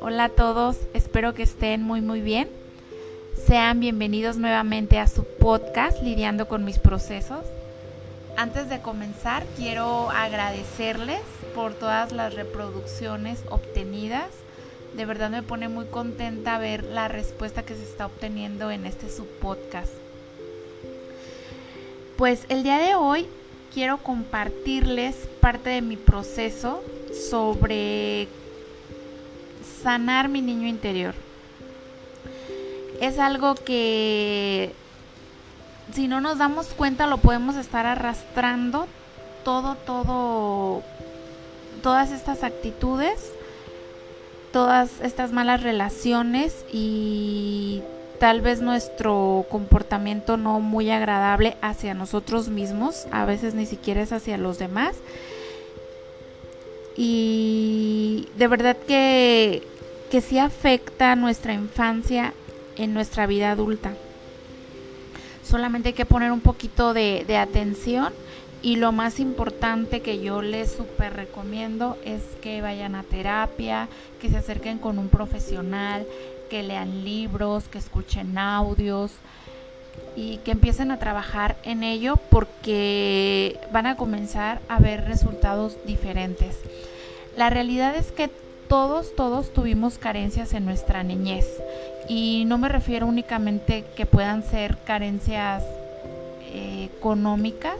Hola a todos, espero que estén muy muy bien. Sean bienvenidos nuevamente a su podcast Lidiando con mis procesos. Antes de comenzar, quiero agradecerles por todas las reproducciones obtenidas. De verdad me pone muy contenta ver la respuesta que se está obteniendo en este subpodcast. Pues el día de hoy quiero compartirles parte de mi proceso sobre sanar mi niño interior. Es algo que si no nos damos cuenta lo podemos estar arrastrando todo, todo, todas estas actitudes, todas estas malas relaciones y tal vez nuestro comportamiento no muy agradable hacia nosotros mismos, a veces ni siquiera es hacia los demás y de verdad que, que sí afecta nuestra infancia en nuestra vida adulta. Solamente hay que poner un poquito de, de atención y lo más importante que yo les super recomiendo es que vayan a terapia, que se acerquen con un profesional, que lean libros, que escuchen audios y que empiecen a trabajar en ello porque van a comenzar a ver resultados diferentes. La realidad es que todos, todos tuvimos carencias en nuestra niñez y no me refiero únicamente que puedan ser carencias eh, económicas,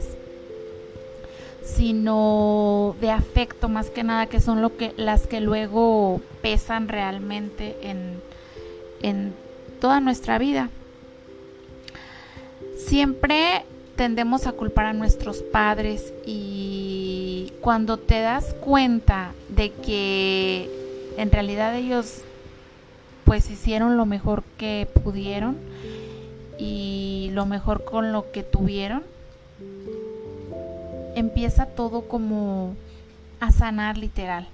sino de afecto más que nada, que son lo que, las que luego pesan realmente en, en toda nuestra vida. Siempre tendemos a culpar a nuestros padres y cuando te das cuenta de que en realidad ellos pues hicieron lo mejor que pudieron y lo mejor con lo que tuvieron, empieza todo como a sanar literal.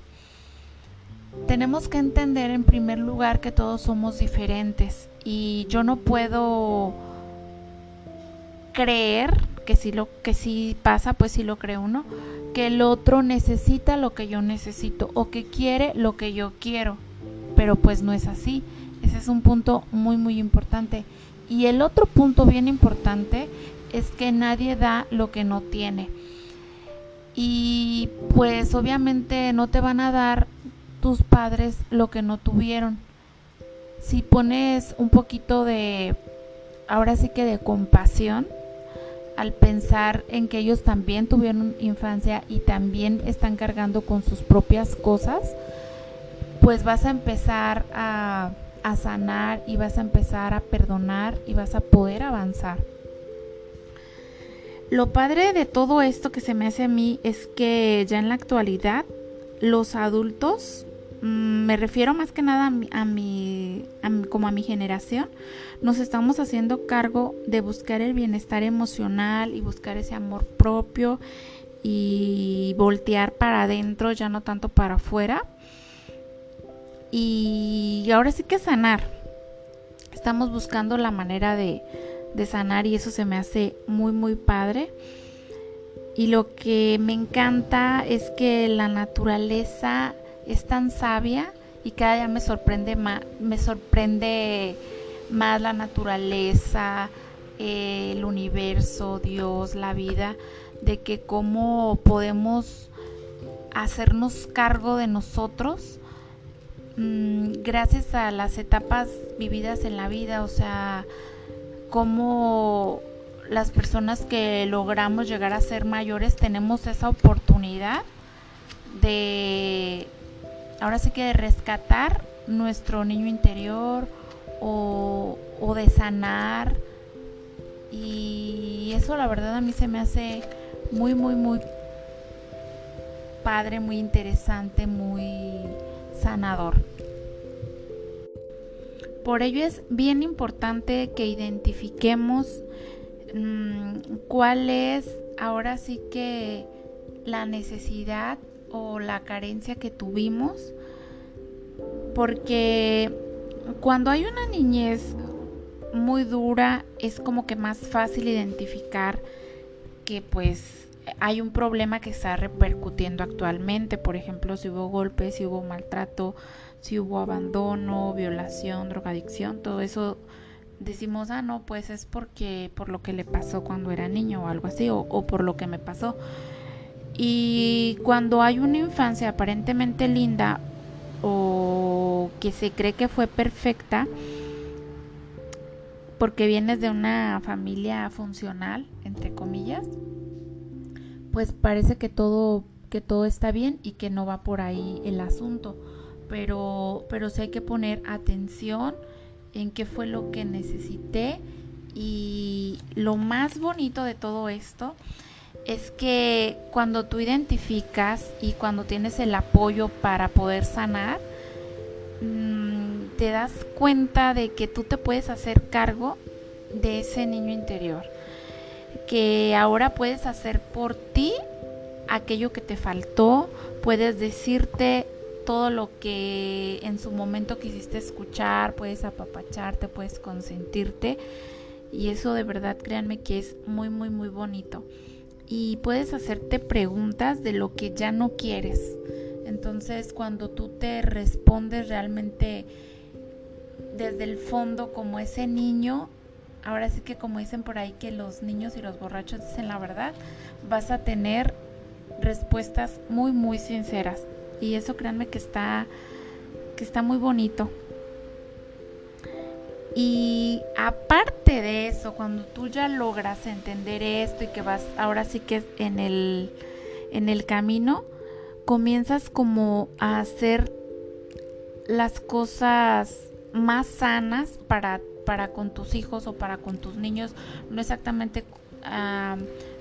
Tenemos que entender en primer lugar que todos somos diferentes y yo no puedo creer que si lo que si pasa, pues si lo cree uno, que el otro necesita lo que yo necesito o que quiere lo que yo quiero. Pero pues no es así. Ese es un punto muy muy importante. Y el otro punto bien importante es que nadie da lo que no tiene. Y pues obviamente no te van a dar tus padres lo que no tuvieron. Si pones un poquito de, ahora sí que de compasión, al pensar en que ellos también tuvieron infancia y también están cargando con sus propias cosas, pues vas a empezar a, sanar y vas a empezar a perdonar y vas a poder avanzar. Lo padre de todo esto que se me hace a mí es que ya en la actualidad los adultos me refiero más que nada a mi, como a mi generación, nos estamos haciendo cargo de buscar el bienestar emocional y buscar ese amor propio y voltear para adentro, ya no tanto para afuera. Y ahora sí que sanar. Estamos buscando la manera de sanar y eso se me hace muy muy padre. Y lo que me encanta es que la naturaleza es tan sabia y cada día me sorprende más, me sorprende más la naturaleza, el universo, Dios, la vida, de que cómo podemos hacernos cargo de nosotros mm, gracias a las etapas vividas en la vida, o sea, cómo las personas que logramos llegar a ser mayores tenemos esa oportunidad de ahora sí que de rescatar nuestro niño interior o, de sanar. Y eso la verdad a mí se me hace muy, muy, muy padre, muy interesante, muy sanador. Por ello es bien importante que identifiquemos mm, cuál es ahora sí que la necesidad o la carencia que tuvimos, porque cuando hay una niñez muy dura es como que más fácil identificar que pues hay un problema que está repercutiendo actualmente, por ejemplo, si hubo golpes, si hubo maltrato, si hubo abandono, violación, drogadicción, todo eso decimos, ah, no, pues es porque por lo que le pasó cuando era niño o algo así, o, o por lo que me pasó. Y cuando hay una infancia aparentemente linda o que se cree que fue perfecta, porque vienes de una familia funcional, entre comillas, pues parece que todo que todo está bien y que no va por ahí el asunto, pero pero sí hay que poner atención en qué fue lo que necesité y lo más bonito de todo esto es que cuando tú identificas y cuando tienes el apoyo para poder sanar, mm, te das cuenta de que tú te puedes hacer cargo de ese niño interior, que ahora puedes hacer por ti aquello que te faltó, puedes decirte todo lo que en su momento quisiste escuchar, puedes apapacharte, puedes consentirte y eso de verdad créanme que es muy muy muy bonito y puedes hacerte preguntas de lo que ya no quieres. Entonces cuando tú te respondes realmente desde el fondo como ese niño, ahora sí que como dicen por ahí que los niños y los borrachos dicen la verdad, vas a tener respuestas muy muy sinceras y eso créanme que está que está muy bonito. Y aparte de eso, cuando tú ya logras entender esto y que vas ahora sí que en el, en el camino, comienzas como a hacer las cosas más sanas para, para con tus hijos o para con tus niños, no exactamente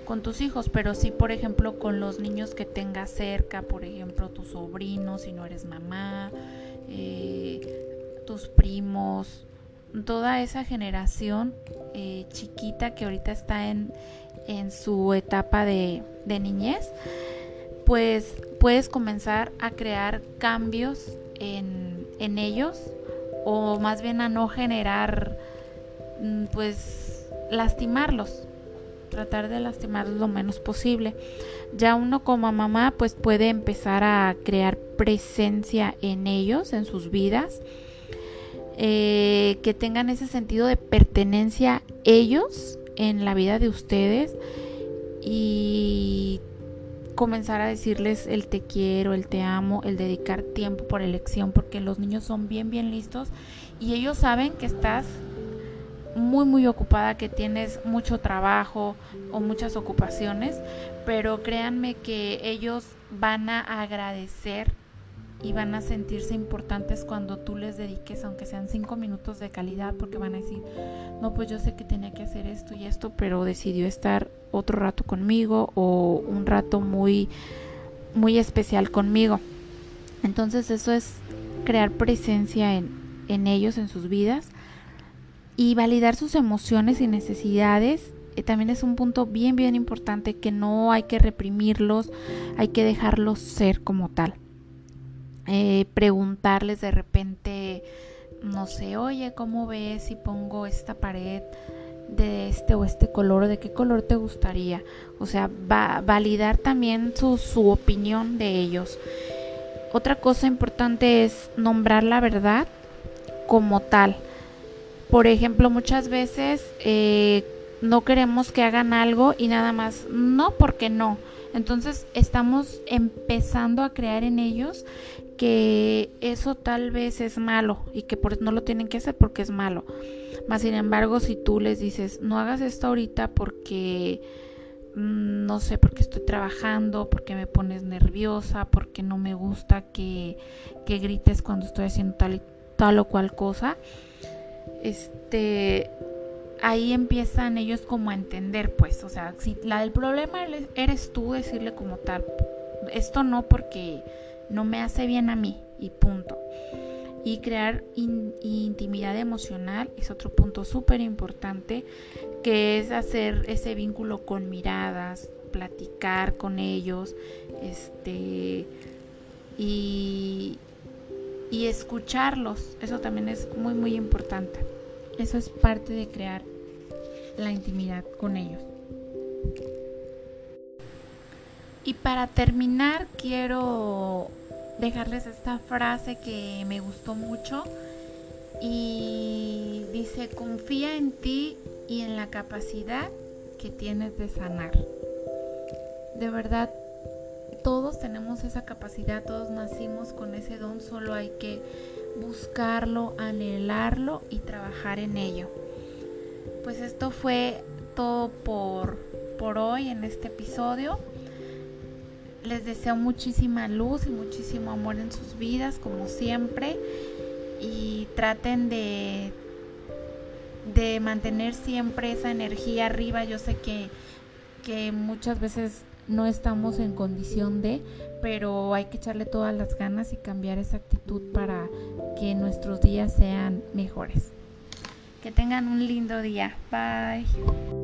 con tus hijos, pero sí, por ejemplo, con los niños que tengas cerca, por ejemplo, tus sobrinos, si no eres mamá, eh, tus primos, toda esa generación eh, chiquita que ahorita está en, en su etapa de, de, niñez, pues puedes comenzar a crear cambios en, en ellos o más bien a no generar, mm, pues, lastimarlos tratar de lastimarlos lo menos posible. Ya uno como mamá pues puede empezar a crear presencia en ellos, en sus vidas, eh, que tengan ese sentido de pertenencia ellos en la vida de ustedes y comenzar a decirles el te quiero, el te amo, el dedicar tiempo por elección, porque los niños son bien, bien listos y ellos saben que estás muy, muy ocupada, que tienes mucho trabajo o muchas ocupaciones, pero créanme que ellos van a agradecer y van a sentirse importantes cuando tú les dediques, aunque sean cinco minutos de calidad, porque van a decir, no, pues yo sé que tenía que hacer esto y esto, pero decidió estar otro rato conmigo o un rato muy, muy especial conmigo. Entonces eso es crear presencia en, en ellos, en sus vidas y validar sus emociones y necesidades eh, también es un punto bien bien importante que no hay que reprimirlos, hay que dejarlos ser como tal. Eh, preguntarles de repente, no sé, oye, ¿cómo ves si pongo esta pared de este o este color? ¿De qué color te gustaría? O sea, va, validar también su, su opinión de ellos. Otra cosa importante es nombrar la verdad como tal. Por ejemplo, muchas veces eh, no queremos que hagan algo y nada más, no porque no. Entonces estamos empezando a crear en ellos que eso tal vez es malo y que por, no lo tienen que hacer porque es malo. Más sin embargo, si tú les dices, no hagas esto ahorita porque mm, no sé, porque estoy trabajando, porque me pones nerviosa, porque no me gusta que, que grites cuando estoy haciendo tal y tal o cual cosa. Este ahí empiezan ellos como a entender, pues, o sea, si la del problema eres tú decirle como tal, esto no porque no me hace bien a mí y punto. Y crear intimidad emocional es otro punto súper importante, que es hacer ese vínculo con miradas, platicar con ellos, este, y, y escucharlos. Eso también es muy, muy importante. Eso es parte de crear la intimidad con ellos. Y para terminar, quiero dejarles esta frase que me gustó mucho y dice, confía en ti y en la capacidad que tienes de sanar. De verdad, todos tenemos esa capacidad, todos nacimos con ese don, solo hay que buscarlo, anhelarlo y trabajar en ello. Pues esto fue todo por, por hoy en este episodio. Les deseo muchísima luz y muchísimo amor en sus vidas, como siempre. Y traten de, de mantener siempre esa energía arriba. Yo sé que, que muchas veces no estamos en condición de, pero hay que echarle todas las ganas y cambiar esa actitud para que nuestros días sean mejores. Que tengan un lindo día. Bye.